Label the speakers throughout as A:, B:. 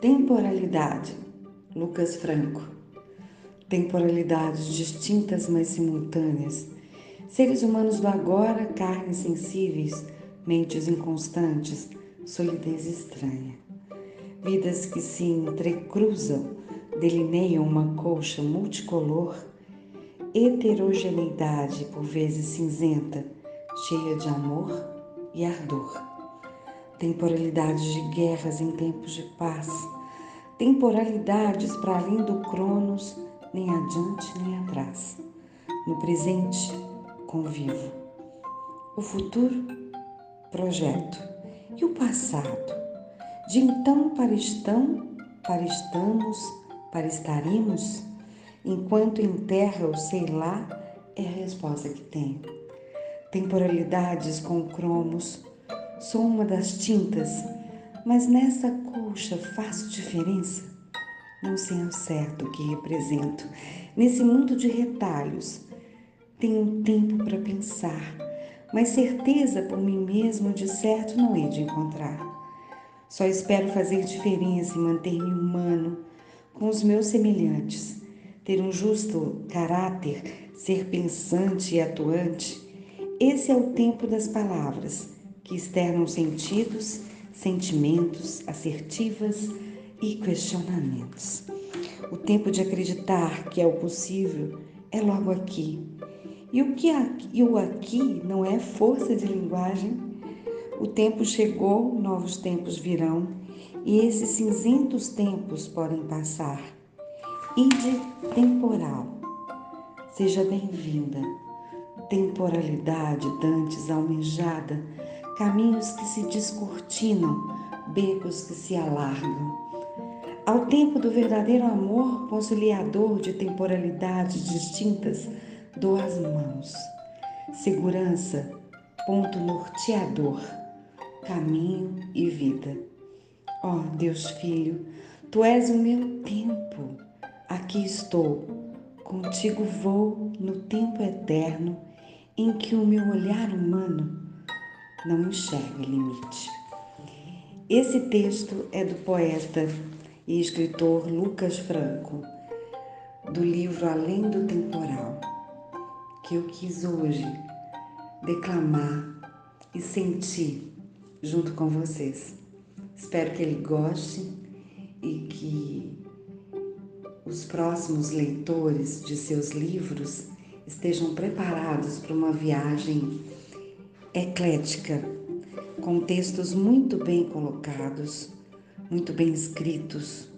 A: Temporalidade, Lucas Franco. Temporalidades distintas, mas simultâneas. Seres humanos do agora, carnes sensíveis, mentes inconstantes, solidez estranha. Vidas que se entrecruzam, delineiam uma colcha multicolor, heterogeneidade, por vezes cinzenta, cheia de amor e ardor temporalidades de guerras em tempos de paz, temporalidades para além do Cronos, nem adiante nem atrás. No presente, convivo. O futuro, projeto. E o passado? De então para estão, para estamos, para estaremos? Enquanto em terra sei lá é a resposta que tenho. Temporalidades com cromos, Sou uma das tintas, mas nessa colcha faço diferença? Não sei ao certo o que represento. Nesse mundo de retalhos, tenho tempo para pensar, mas certeza por mim mesmo de certo não hei de encontrar. Só espero fazer diferença e manter-me humano com os meus semelhantes, ter um justo caráter, ser pensante e atuante. Esse é o tempo das palavras que externam sentidos, sentimentos, assertivas e questionamentos. O tempo de acreditar que é o possível é logo aqui. E o que e o aqui não é força de linguagem. O tempo chegou, novos tempos virão, e esses cinzentos tempos podem passar. Ide temporal. Seja bem-vinda. Temporalidade dantes almejada caminhos que se descortinam, becos que se alargam. Ao tempo do verdadeiro amor conciliador de temporalidades distintas, dou as mãos. Segurança, ponto norteador, caminho e vida. Ó oh, Deus Filho, Tu és o meu tempo. Aqui estou, contigo vou no tempo eterno em que o meu olhar humano não enxerga limite. Esse texto é do poeta e escritor Lucas Franco, do livro Além do Temporal, que eu quis hoje declamar e sentir junto com vocês. Espero que ele goste e que os próximos leitores de seus livros estejam preparados para uma viagem eclética, com textos muito bem colocados, muito bem escritos,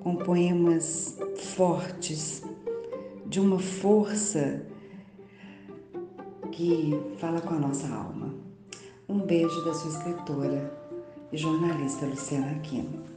A: com poemas fortes, de uma força que fala com a nossa alma. Um beijo da sua escritora e jornalista Luciana Aquino.